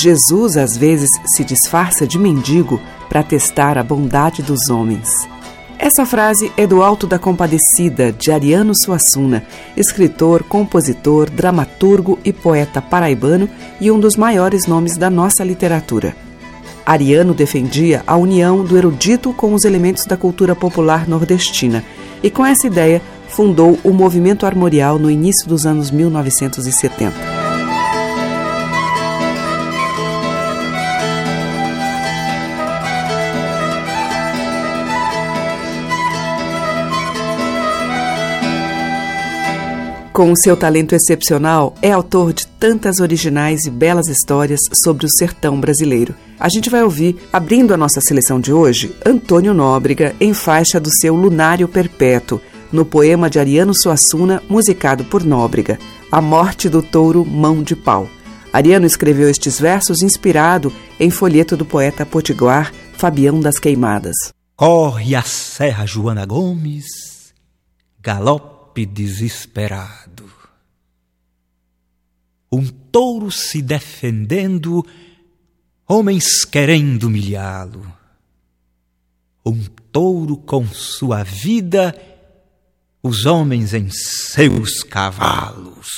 Jesus às vezes se disfarça de mendigo para testar a bondade dos homens. Essa frase é do Alto da Compadecida, de Ariano Suassuna, escritor, compositor, dramaturgo e poeta paraibano e um dos maiores nomes da nossa literatura. Ariano defendia a união do erudito com os elementos da cultura popular nordestina e, com essa ideia, fundou o movimento armorial no início dos anos 1970. Com o seu talento excepcional, é autor de tantas originais e belas histórias sobre o sertão brasileiro. A gente vai ouvir, abrindo a nossa seleção de hoje, Antônio Nóbrega em faixa do seu Lunário Perpétuo, no poema de Ariano Suassuna, musicado por Nóbrega, A Morte do Touro Mão de Pau. Ariano escreveu estes versos inspirado em folheto do poeta potiguar Fabião das Queimadas. Corre a Serra Joana Gomes, galope desesperado um touro se defendendo, homens querendo humilhá-lo. Um touro com sua vida, os homens em seus cavalos.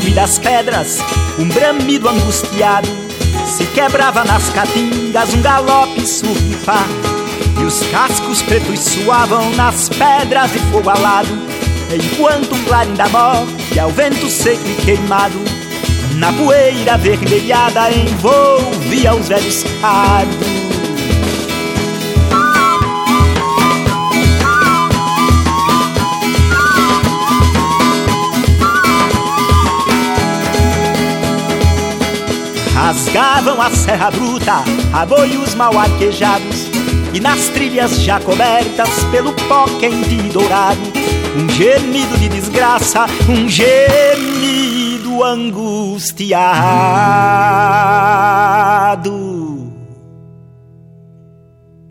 Gume das pedras, um bramido angustiado. Se quebrava nas caatingas um galope surfar E os cascos pretos suavam nas pedras de fogo alado. Enquanto um clarim da morte ao vento seco e queimado Na poeira vermelhada envolvia os velhos cados Rasgavam a serra bruta, aboios mal arquejados E nas trilhas já cobertas pelo pó quente e dourado Um gemido de desgraça, um gemido angustiado.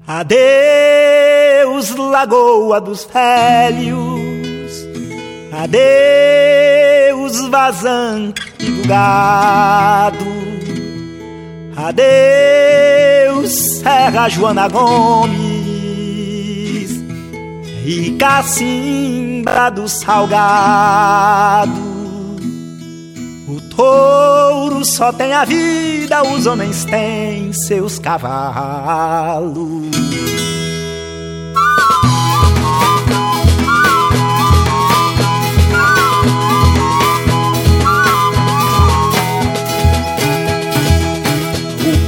Adeus, lagoa dos velhos Adeus, vazante do gado Adeus, Serra Joana Gomes e Cacimba do Salgado. O touro só tem a vida, os homens têm seus cavalos.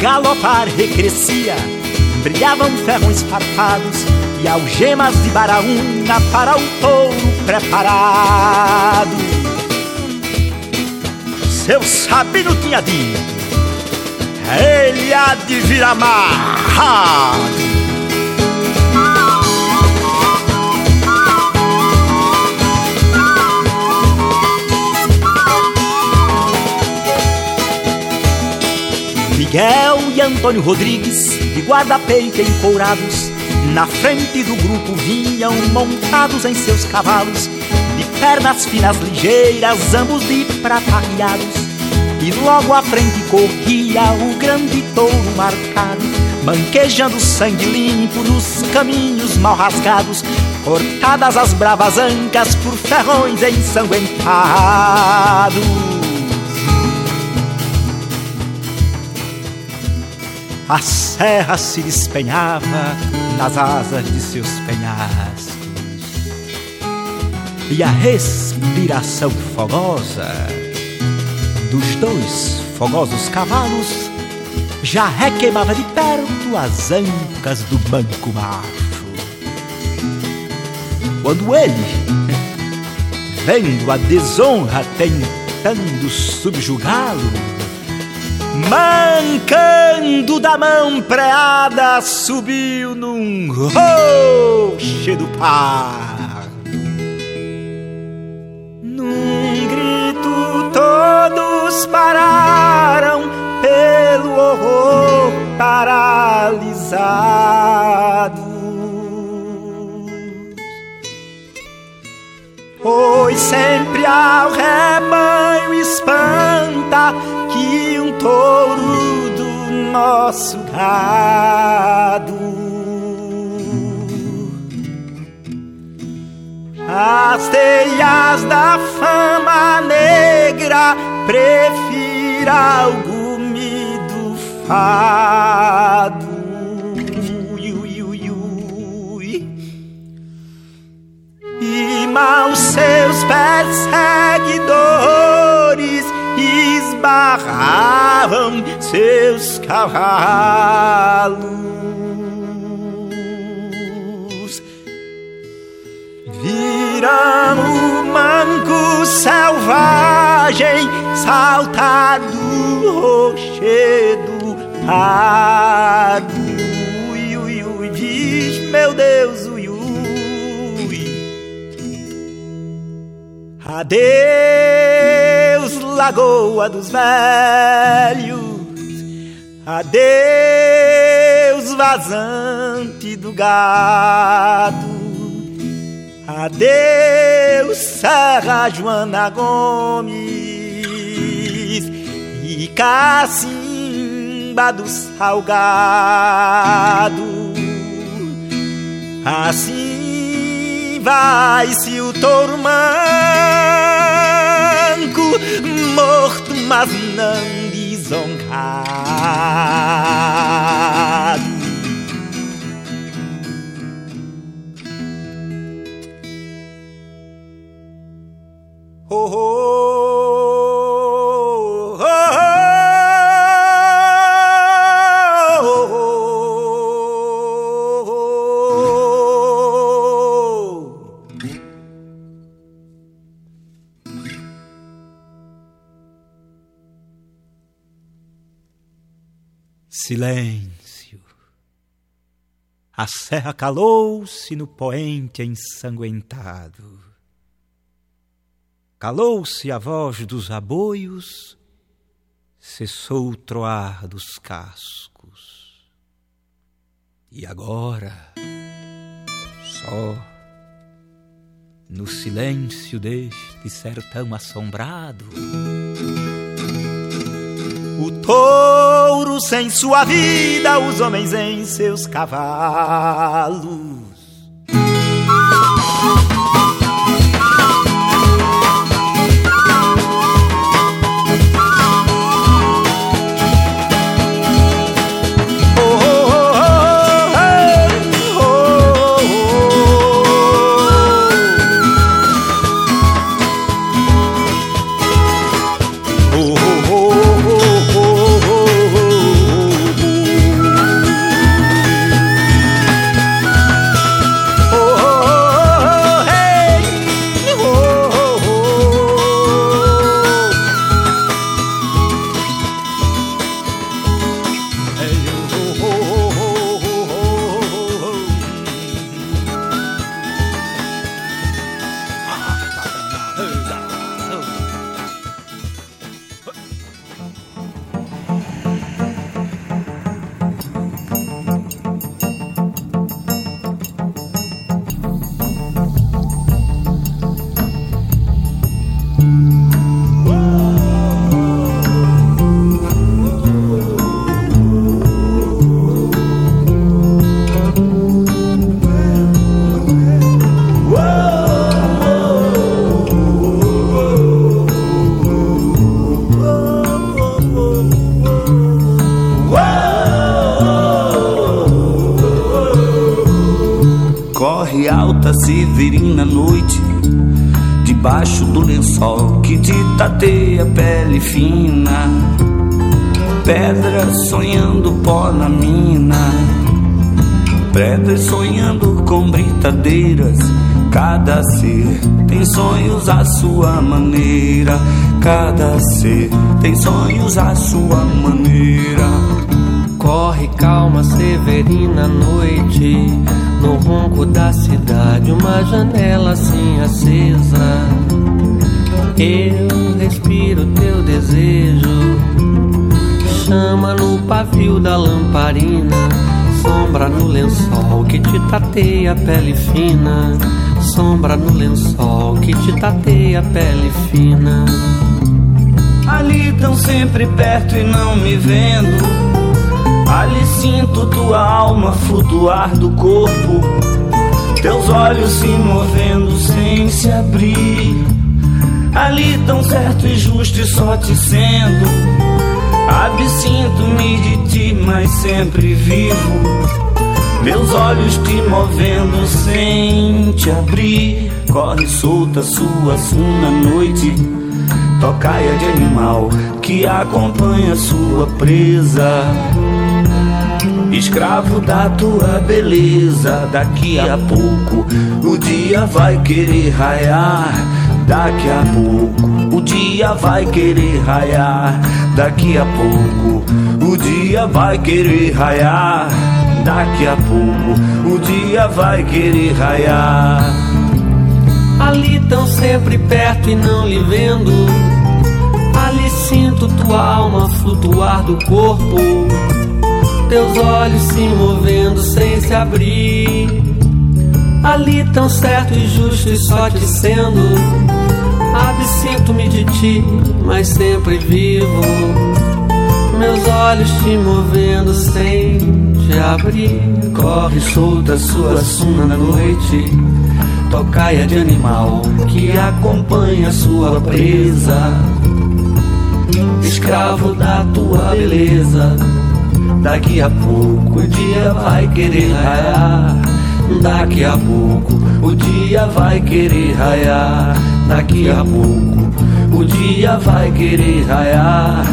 Galopar recrescia, brilhavam ferrões farpados e algemas de baraúna para o touro preparado. Seu Sabino tinha dito, ele há de vir amarrado. Miguel e Antônio Rodrigues, de guarda-peito encourados, na frente do grupo vinham montados em seus cavalos, de pernas finas ligeiras, ambos de prata arriados. E logo à frente corria o grande touro marcado, manquejando sangue limpo nos caminhos mal rasgados, cortadas as bravas ancas por ferrões ensanguentados. A serra se despenhava nas asas de seus penhascos. e a respiração fogosa dos dois fogosos cavalos já requeimava de perto as ancas do banco macho. Quando ele, vendo a desonra tentando subjugá-lo, mancando da mão preada, subiu num roche do par. Num grito todos pararam pelo horror paralisado. Pois sempre ao rebanho espanta touro do nosso gado. As teias da fama negra prefira algo do fado. E mal seus perseguidores esbarravam seus cavalos. Viram o manco selvagem saltar do rochedo pardo. Diz meu Deus, Adeus, Lagoa dos Velhos. Adeus, vazante do gado. Adeus, Serra Joana Gomes e Cacimba do Salgado. Assim vai-se o touro manco, morto, mas não desonrado. Oh, oh, Silêncio. A serra calou-se no poente ensanguentado. Calou-se a voz dos aboios, cessou o troar dos cascos. E agora, só no silêncio deste sertão assombrado, o touro sem sua vida, os homens em seus cavalos. Tateia pele fina. Pedra sonhando pó na mina. Pedras sonhando com britadeiras. Cada ser tem sonhos à sua maneira. Cada ser tem sonhos à sua maneira. Corre calma, severina noite. No ronco da cidade, uma janela assim acesa. Eu respiro teu desejo. Chama no pavio da lamparina. Sombra no lençol que te tateia a pele fina. Sombra no lençol que te tateia a pele fina. Ali tão sempre perto e não me vendo. Ali sinto tua alma flutuar do corpo, teus olhos se movendo sem se abrir. Ali tão certo e justo e só te sendo. Absinto-me de ti, mas sempre vivo. Meus olhos te movendo sem te abrir. Corre solta sua suna noite. Tocaia de animal que acompanha sua presa escravo da tua beleza. Daqui a pouco o dia vai querer raiar. Daqui a pouco o dia vai querer raiar. Daqui a pouco o dia vai querer raiar. Daqui a pouco o dia vai querer raiar. Ali tão sempre perto e não lhe vendo. Ali sinto tua alma flutuar do corpo teus olhos se movendo sem se abrir. Ali tão certo e justo e só te sendo. Absinto-me de ti, mas sempre vivo. Meus olhos te movendo sem te abrir. Corre solta sua suna na noite. Tocaia de animal que acompanha sua presa. Escravo da tua beleza Daqui a pouco o dia vai querer raiar. Daqui a pouco o dia vai querer raiar. Daqui a pouco o dia vai querer raiar.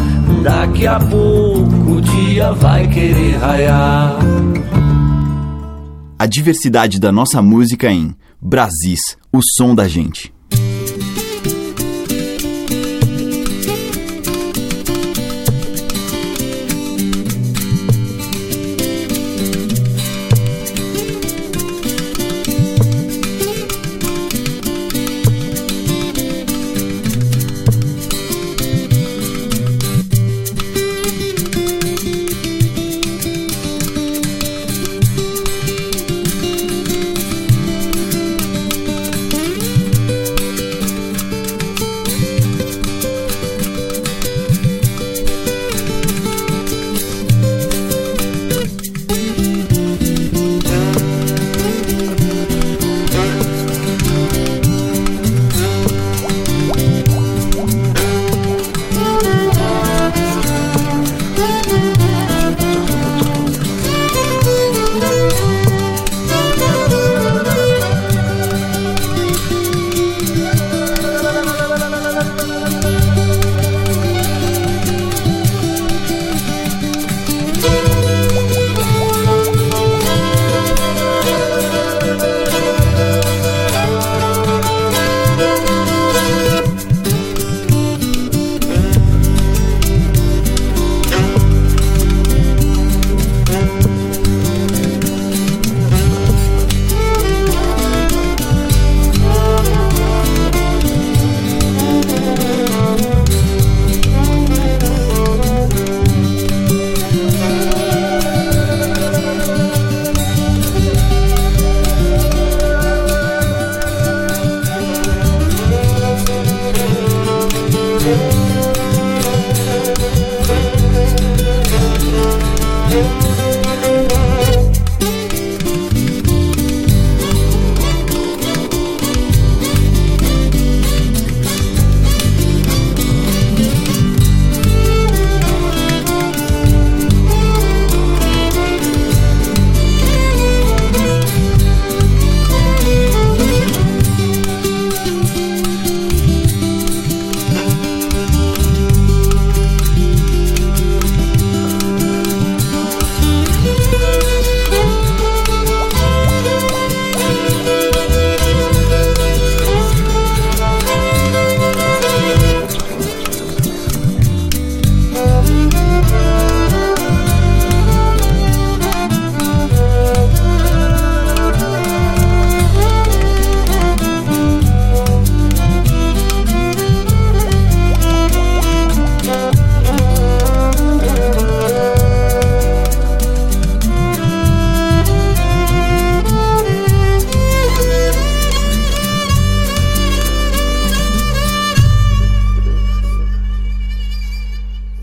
Daqui a pouco o dia vai querer raiar. A diversidade da nossa música em Brasis, o som da gente.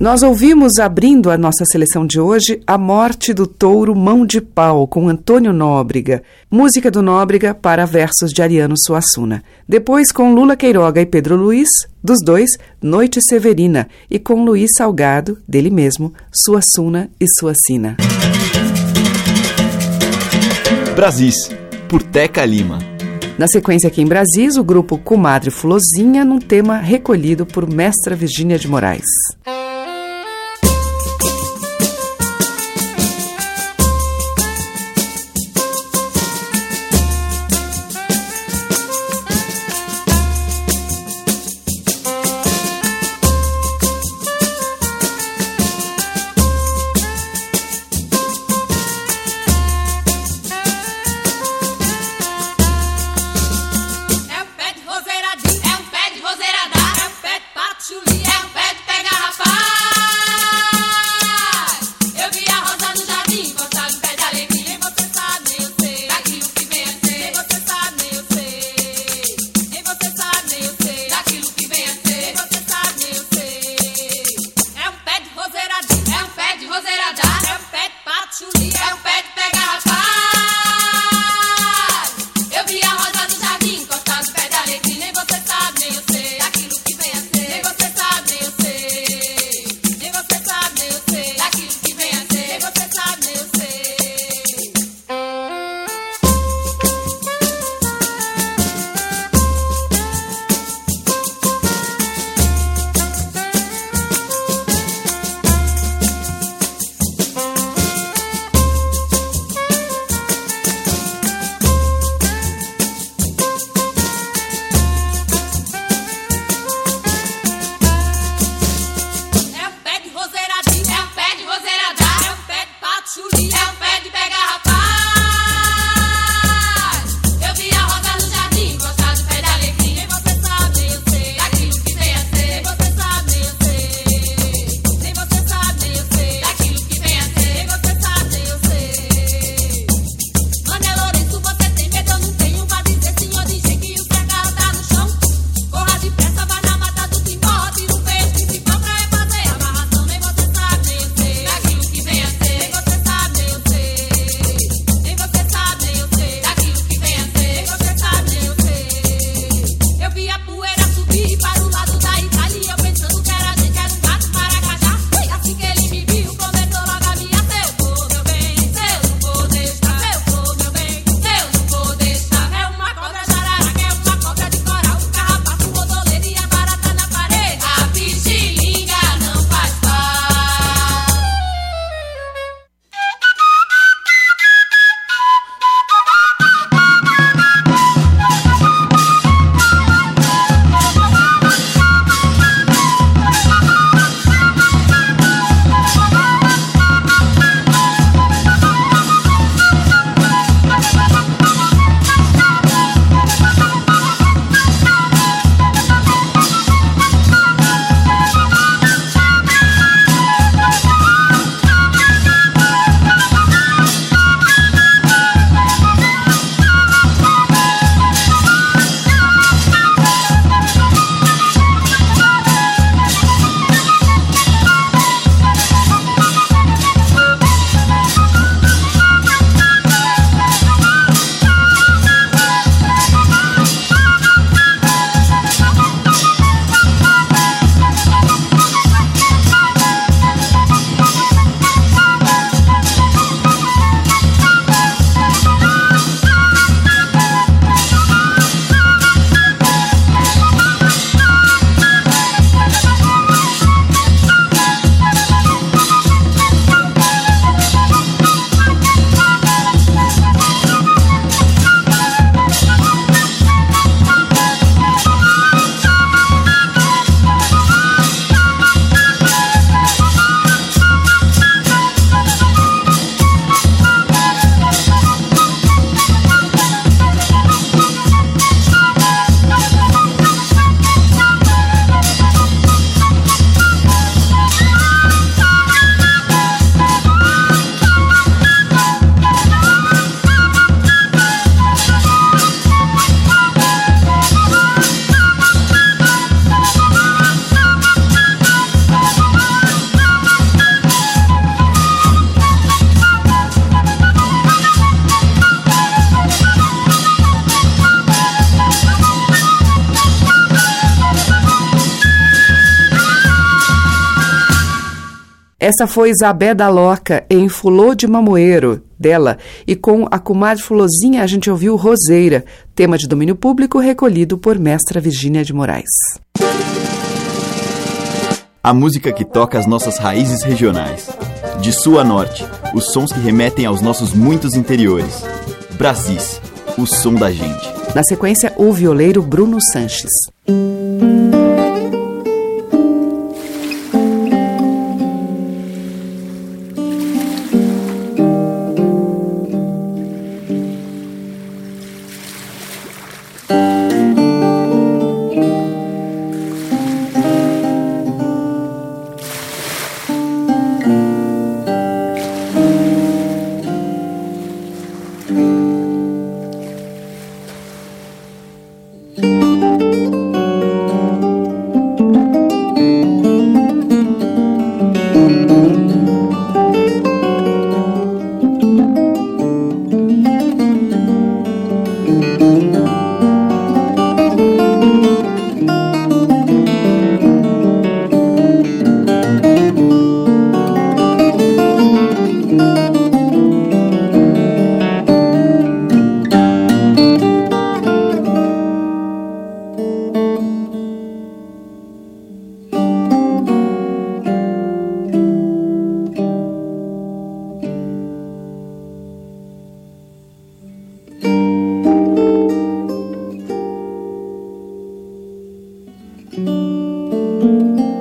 Nós ouvimos, abrindo a nossa seleção de hoje, A Morte do Touro Mão de Pau, com Antônio Nóbrega, música do Nóbrega para versos de Ariano Suassuna. Depois, com Lula Queiroga e Pedro Luiz, dos dois, Noite Severina, e com Luiz Salgado, dele mesmo, Suassuna e Suacina. Brasis, por Teca Lima. Na sequência aqui em Brasis, o grupo Comadre Fulozinha, num tema recolhido por Mestra Virgínia de Moraes. Essa foi Isabé da Loca em Fulô de Mamoeiro, dela, e com a comadre Fulozinha a gente ouviu Roseira, tema de domínio público recolhido por mestra Virgínia de Moraes. A música que toca as nossas raízes regionais. De sul a norte, os sons que remetem aos nossos muitos interiores. Brasis, o som da gente. Na sequência, o violeiro Bruno Sanches. Nas ondas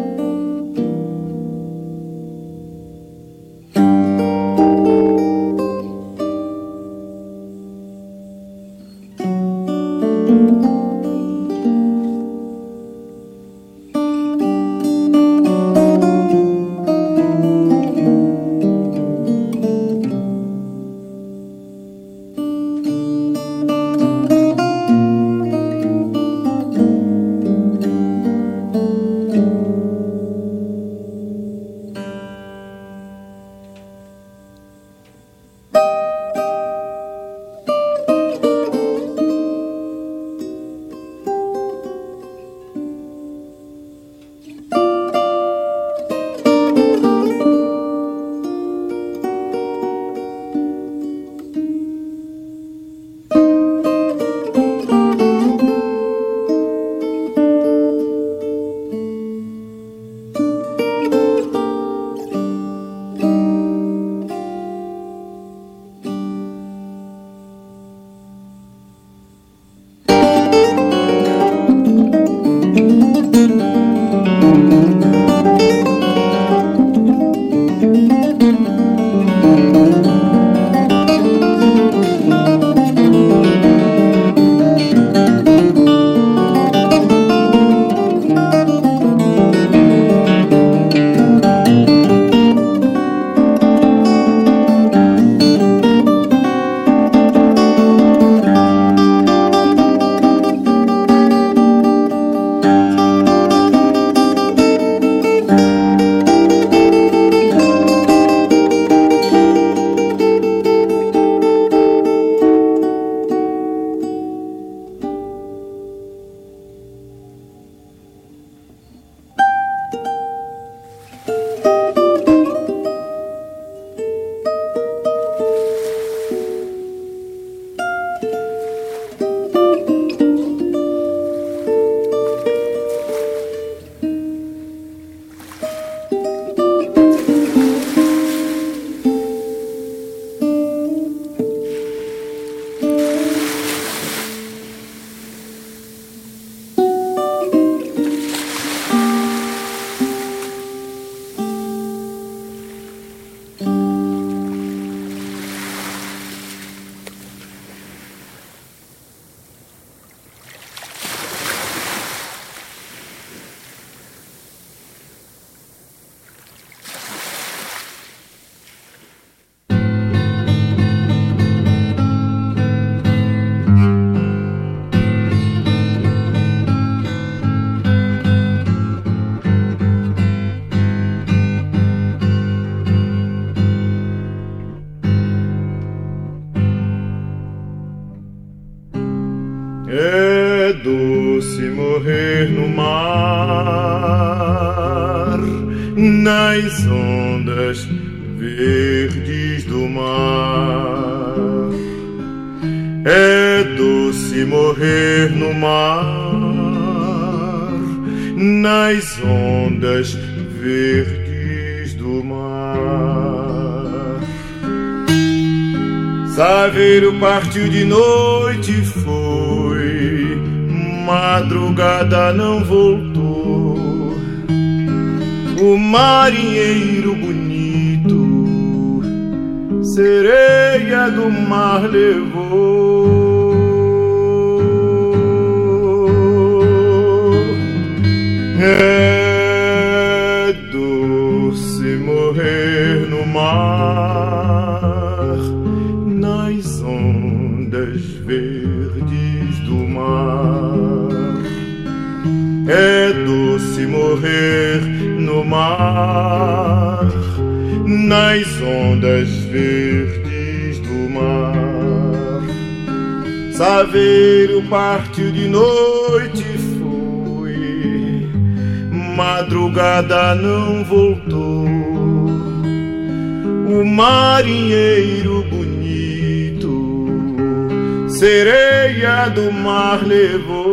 nas ondas verdes do mar. Saveiro partiu de noite foi, madrugada não voltou. O marinheiro bonito, sereia do mar levou. É doce morrer no mar, nas ondas verdes do mar. É doce morrer no mar, nas ondas verdes do mar. Saveiro partiu de noite madrugada não voltou. O marinheiro bonito, sereia do mar levou.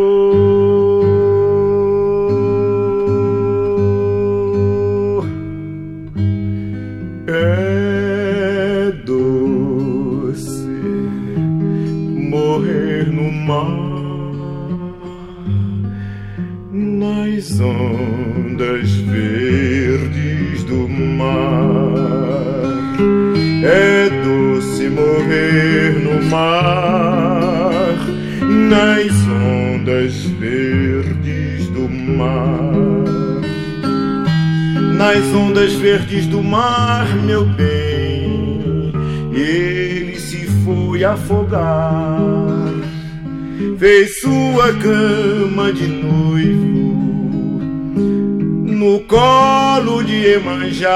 Ondas verdes do mar. É doce morrer no mar, nas ondas verdes do mar. Nas ondas verdes do mar, meu bem, ele se foi afogar. Fez sua cama de noivo no colo de Emanjá.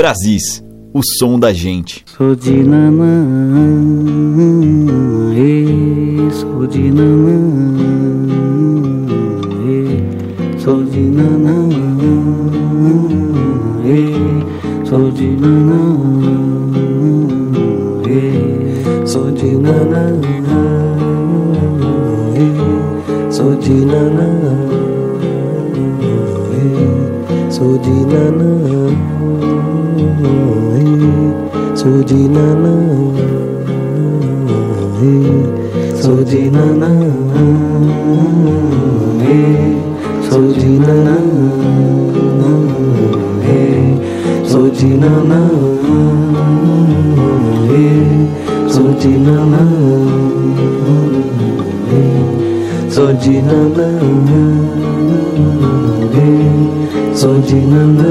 Brasis, o som da gente. Sou de nanã, de nanã, sou de nanã, sou de nanã, sou de nanã, sou de nanã, sou de nanã, sou de nanã.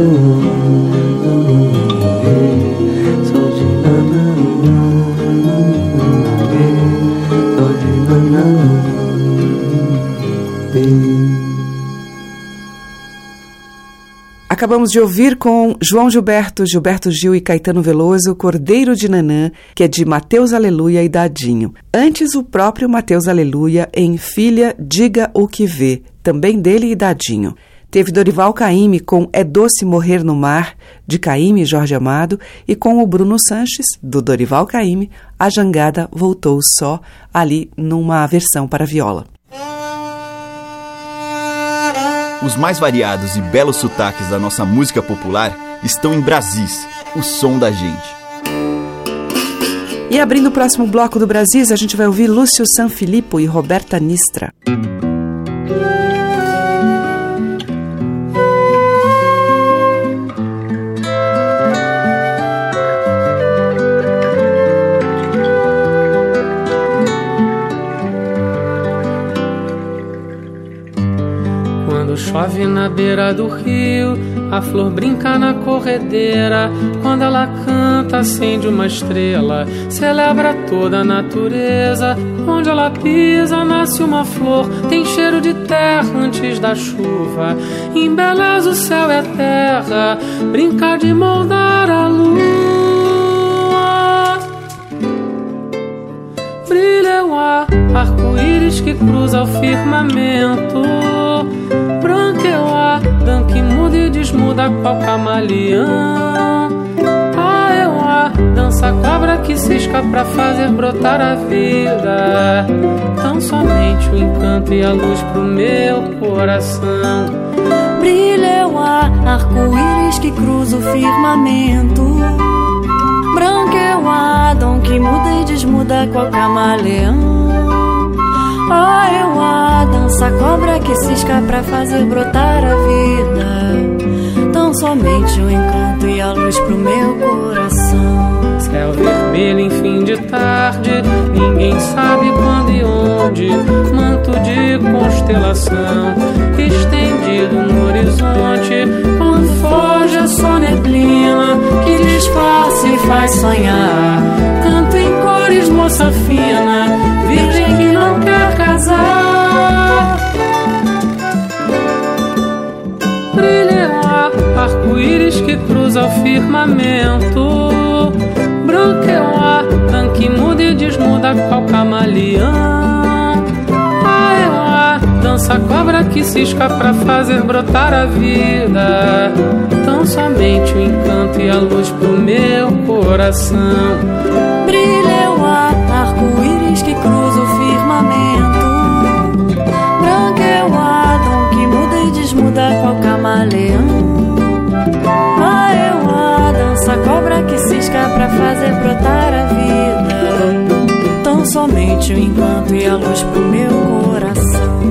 Acabamos de ouvir com João Gilberto, Gilberto Gil e Caetano Veloso, Cordeiro de Nanã, que é de Mateus Aleluia e Dadinho. Antes, o próprio Mateus Aleluia em Filha, Diga o que Vê, também dele e Dadinho. Teve Dorival Caymmi com É Doce Morrer no Mar, de Caymmi e Jorge Amado, e com o Bruno Sanches, do Dorival Caymmi, A Jangada Voltou Só, ali numa versão para viola. Os mais variados e belos sotaques da nossa música popular estão em Brasis, o som da gente. E abrindo o próximo bloco do Brasis, a gente vai ouvir Lúcio Sanfilippo e Roberta Nistra. Chove na beira do rio, a flor brinca na corredeira. Quando ela canta, acende uma estrela, celebra toda a natureza. Onde ela pisa, nasce uma flor, tem cheiro de terra antes da chuva. Embeleza o céu e a terra, brinca de moldar a lua. Brilha o ar, arco-íris que cruza o firmamento que muda e desmuda qual camaleão. Ah, eu a dança cobra que cisca pra fazer brotar a vida. Tão somente o encanto e a luz pro meu coração. Brilha eu a arco-íris que cruza o firmamento. Branco eu a dom que muda e desmuda qual camaleão. Eu a dança cobra que cisca pra fazer brotar a vida. Tão somente o encanto e a luz pro meu coração. Céu vermelho em fim de tarde, ninguém sabe quando e onde. Manto de constelação estendido no horizonte. Quando foge a só neblina que disfarça e faz sonhar. Canto em cores, moça fina, virgem quer casar. Brilha arco-íris que cruza o firmamento. Branco é o ar, que muda e desmuda qual camaleão. Ah, é o ar, dança cobra que cisca pra fazer brotar a vida. Tão somente o encanto e a luz pro meu coração. Fazer brotar a vida. Tão somente o encanto e a luz pro meu coração.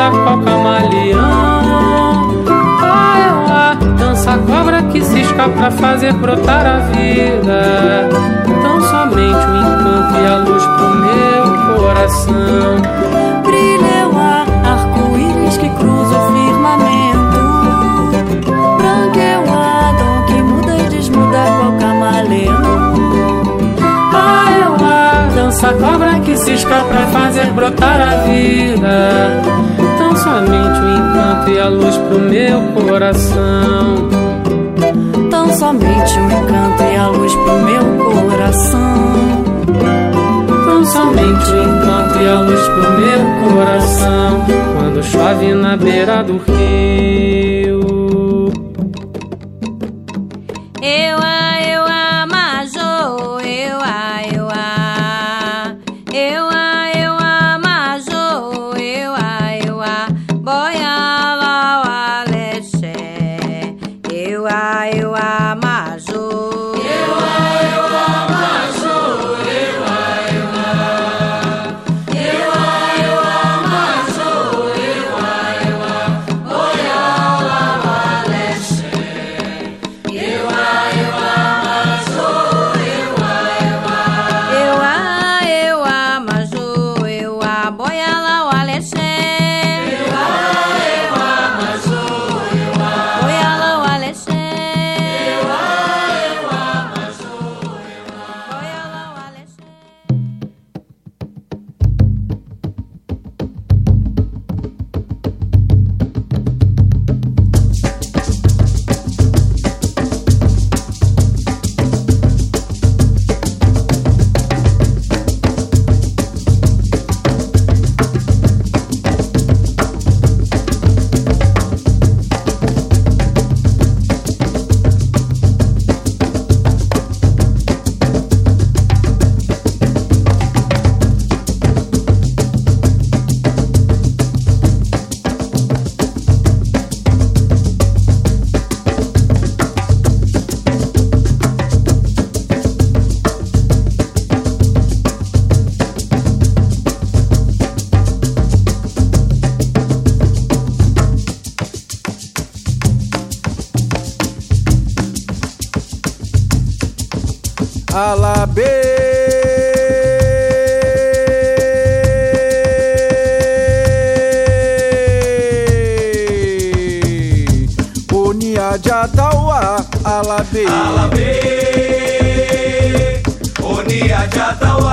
Desmuda qual camaleão. Ah, é dança cobra que cisca pra fazer brotar a vida. Tão somente o encanto e a luz pro meu coração. Brilha o ar, arco-íris que cruza o firmamento. Branco é o Adão que muda e desmuda qual camaleão. Ah, é ar, dança cobra que cisca pra fazer brotar a vida. Tão somente o encanto e a luz pro meu coração. Tão somente o encanto e a luz pro meu coração. Tão somente o encanto e a luz pro meu coração. Quando chove na beira do rio. Alabê Jatawa Alabê Alabê Onia Jatawa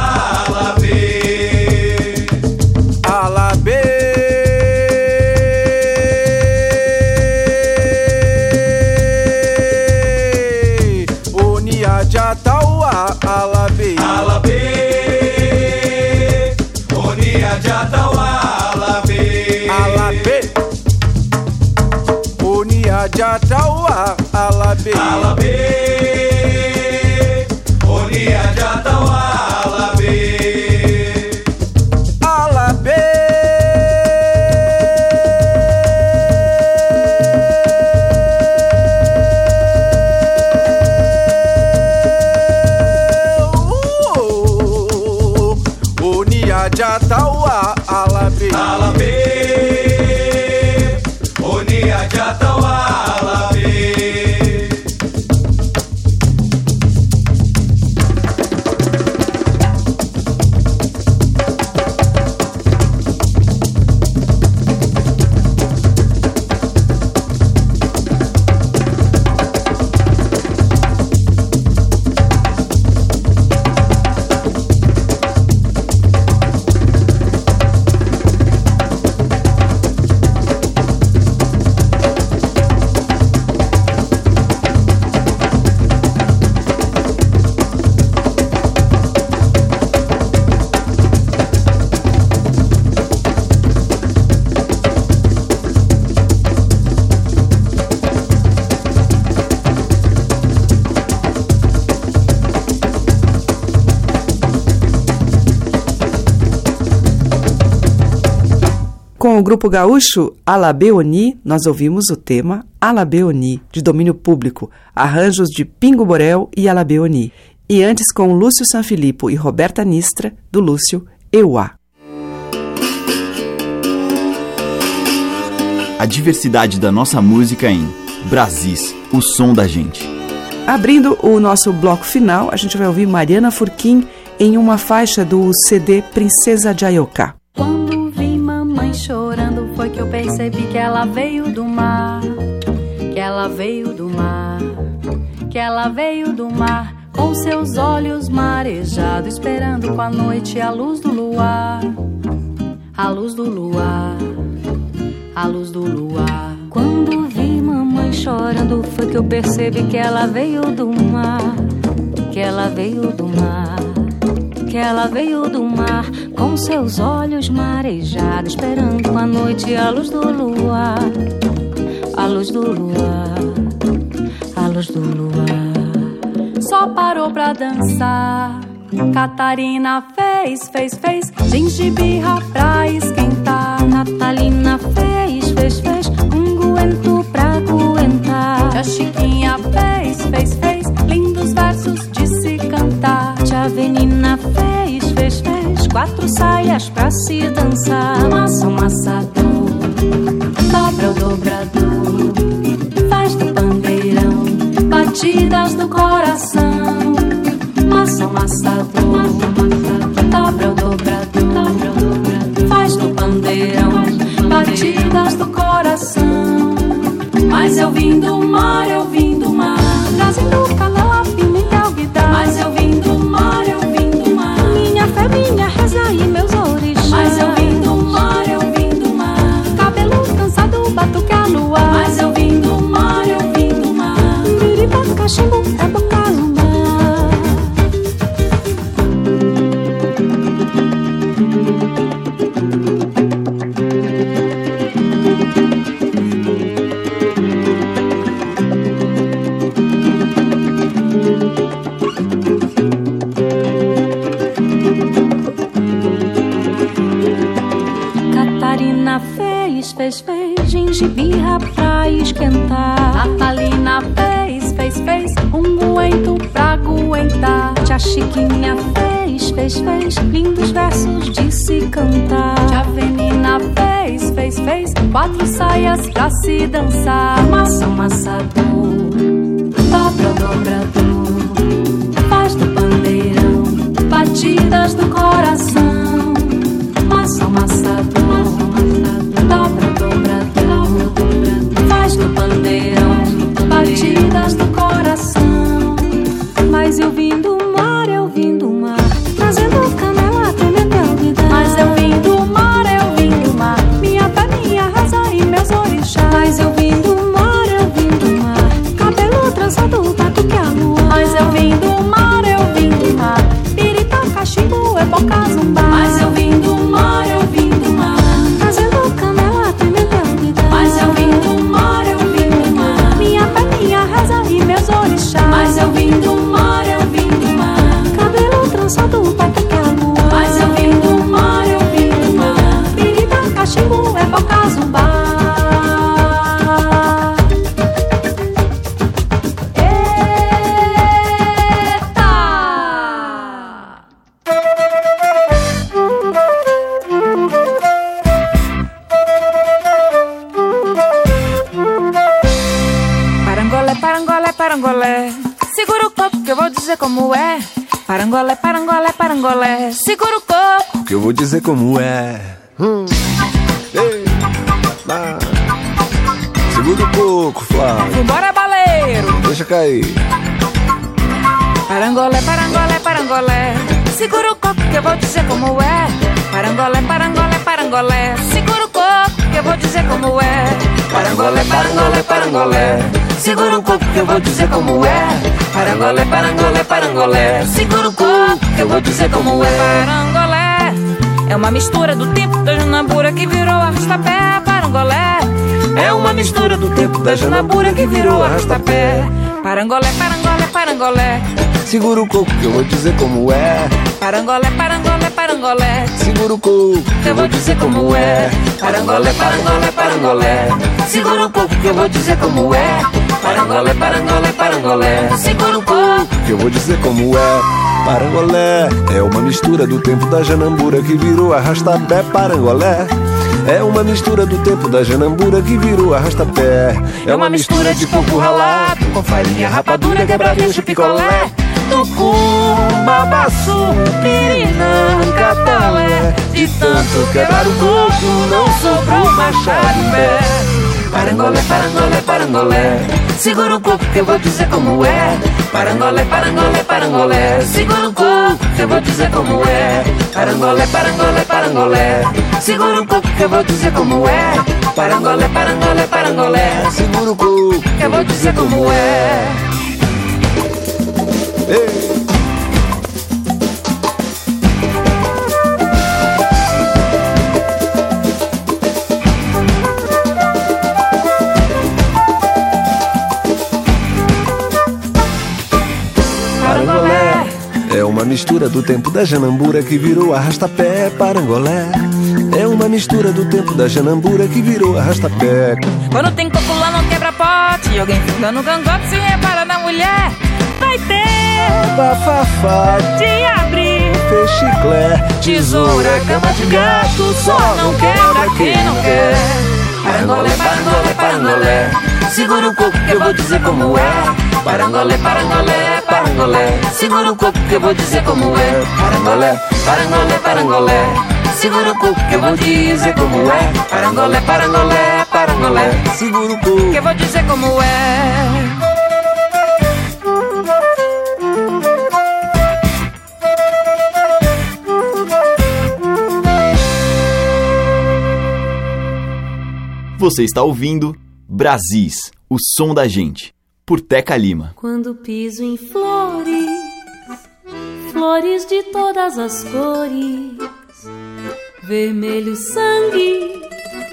alabê. Alabê, Onia Jatauá, alabê. Grupo gaúcho Alabeoni, nós ouvimos o tema Alabeoni, de domínio público, arranjos de Pingo Borel e Alabeoni. E antes com Lúcio Sanfilippo e Roberta Nistra, do Lúcio Euá. A diversidade da nossa música em Brasis, o som da gente. Abrindo o nosso bloco final, a gente vai ouvir Mariana Furquim em uma faixa do CD Princesa de Ayoká. Foi que eu percebi que ela veio do mar. Que ela veio do mar. Que ela veio do mar. Com seus olhos marejados, esperando com a noite a luz do luar. A luz do luar. A luz do luar. Quando vi mamãe chorando, foi que eu percebi que ela veio do mar. Que ela veio do mar que ela veio do mar com seus olhos marejados, esperando a noite a luz do luar, a luz do luar, a luz do luar. Só parou pra dançar. Catarina fez, fez, fez, gengibirra pra esquentar. Natalina fez, fez, fez, unguento pra aguentar. A Chiquinha fez, fez, fez, lindos versos de se cantar. Tia Venina fez, quatro saias pra se dançar. Massa, amassador, dobra o dobrador, faz do pandeirão, batidas do coração. Massa, amassador, dobra o dobrador, faz do pandeirão, batidas do coração. Mas eu vim do mar, eu vim do mar, trazendo canela, Chiquinha fez, fez, fez lindos versos de se cantar. Tia Venina fez, fez, fez quatro saias pra se dançar. Massa, amassador, dobra o dobrador, faz do pandeirão, batidas do coração. Massa, amassador, dobra o dobrador, faz do pandeirão, batidas do coração. Mas eu vim como é. Hum. Ei, ah. Segura o coco, Flávio. Vambora, baleiro. Deixa cair. Parangolé, parangolé, parangolé. Segura o coco que eu vou dizer como é. Parangolé, parangolé, parangolé. Segura o coco que eu vou dizer como é. Parangolé, parangolé, parangolé. Segura o coco que eu vou dizer como é. Parangolé, parangolé, parangolé. Segura o coco que eu vou dizer como é. Parangolé é uma mistura do tempo da janambura que virou arrastapé. Parangolé é uma mistura do tempo da janambura que virou arrastapé. Parangolé, parangolé, parangolé. Segura o coco que eu vou dizer como é. Parangolé, parangolé, parangolé. Segura o coco que eu vou dizer como é. Parangolé, parangolé, parangolé. Segura o coco que eu vou dizer como é. Parangolé, parangolé, parangolé. Segura o coco que eu vou dizer como é. Parangolé é uma mistura do tempo da janambura que virou arrastapé. Parangolé é uma mistura do tempo da janambura que virou arrastapé. É uma mistura de coco ralado com farinha, rapadura, quebradinho de picolé. Tucum, babaçu, pirinã, catalé De tanto quebrar o coco não sobrou machado pé Parangolé, parangolé, parangolé. Segura o coco que eu vou dizer como é. Parangolé, parangolé, parangolé. Segura o coco que eu vou dizer como é. Parangolé, parangolé, parangolé. Segura o coco que eu vou dizer como é. Parangolé, parangolé, parangolé. Segura o coco que eu vou dizer como é. Ei. Mistura do tempo da janambura que virou arrastapé parangolé. É uma mistura do tempo da janambura que virou arrastapé. Quando tem coco lá não quebra pote E alguém funda no cangote se repara na mulher. Vai ter Bafafá de abrir Fechiclé Tesoura, cama de gato Só não quebra quem não quer. Parangolé, parangolé, parangolé Segura o coco que eu vou dizer como é Parangolé, parangolé, parangolé. Segura o coco que eu vou dizer como é. Parangolé, parangolé, parangolé. Segura o coco que eu vou dizer como é. Parangolé, parangolé, parangolé. Segura o coco que eu vou dizer como é. Você está ouvindo Brasis, o som da gente, por Teca Lima. Quando piso em flores, flores de todas as cores, vermelho sangue,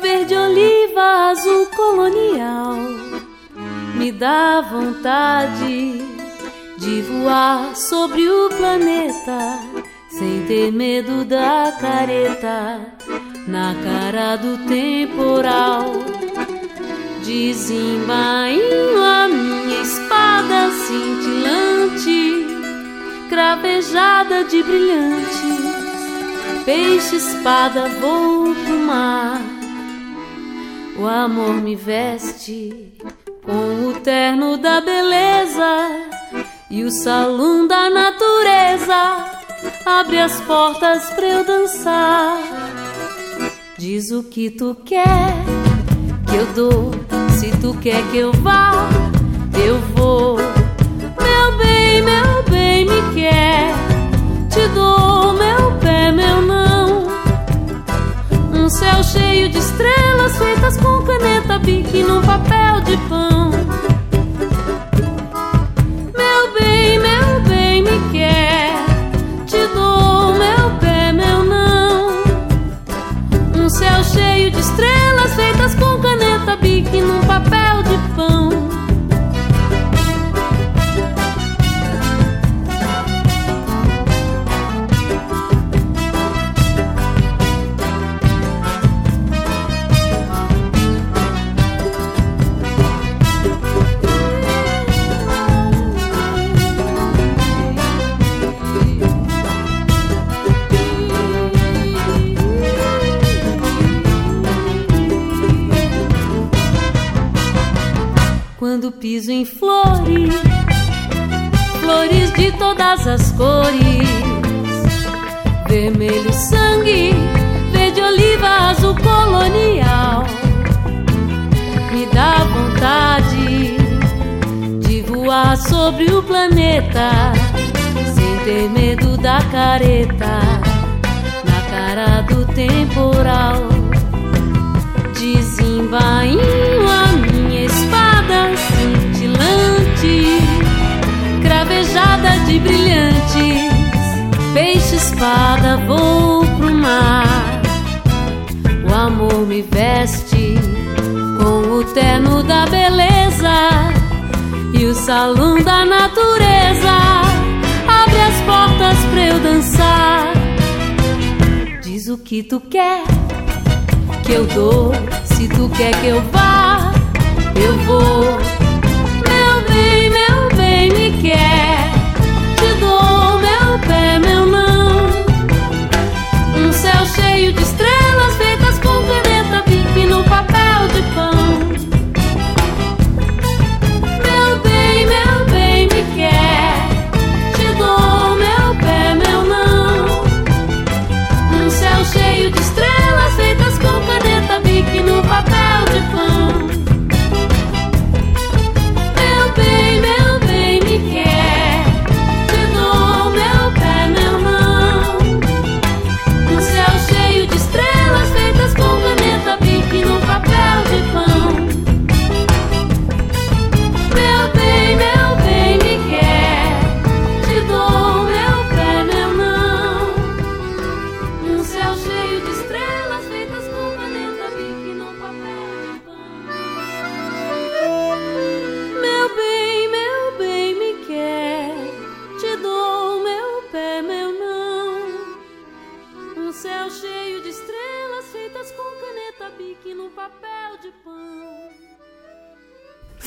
verde oliva, azul colonial, me dá vontade de voar sobre o planeta sem ter medo da careta na cara do temporal. Desembainho a minha espada cintilante, cravejada de brilhantes. Peixe espada vou pro mar. O amor me veste com o terno da beleza e o salão da natureza abre as portas pra eu dançar. Diz o que tu quer que eu dou. Se tu quer que eu vá, eu vou. Meu bem, meu bem, me quer. Te dou meu pé, meu não. Um céu cheio de estrelas feitas com caneta bique num papel de pão. Sobre o planeta sem ter medo da careta na cara do temporal. Desembainho a minha espada cintilante, cravejada de brilhantes. Peixe espada, vou pro mar. O amor me veste com o terno da beleza e o salão da natureza. Abre as portas pra eu dançar. Diz o que tu quer que eu dou. Se tu quer que eu vá, eu vou.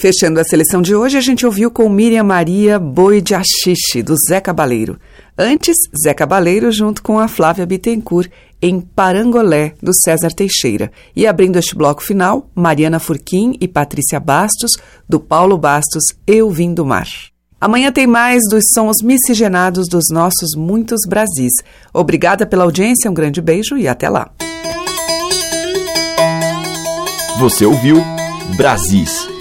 Fechando a seleção de hoje, a gente ouviu com Miriam Maria Boi de Axixe, do Zé Cabaleiro. Antes, Zé Cabaleiro junto com a Flávia Bittencourt, em Parangolé, do César Teixeira. E abrindo este bloco final, Mariana Furquim e Patrícia Bastos, do Paulo Bastos, Eu Vim do Mar. Amanhã tem mais dos sons miscigenados dos nossos muitos Brasis. Obrigada pela audiência, um grande beijo e até lá. Você ouviu Brasis,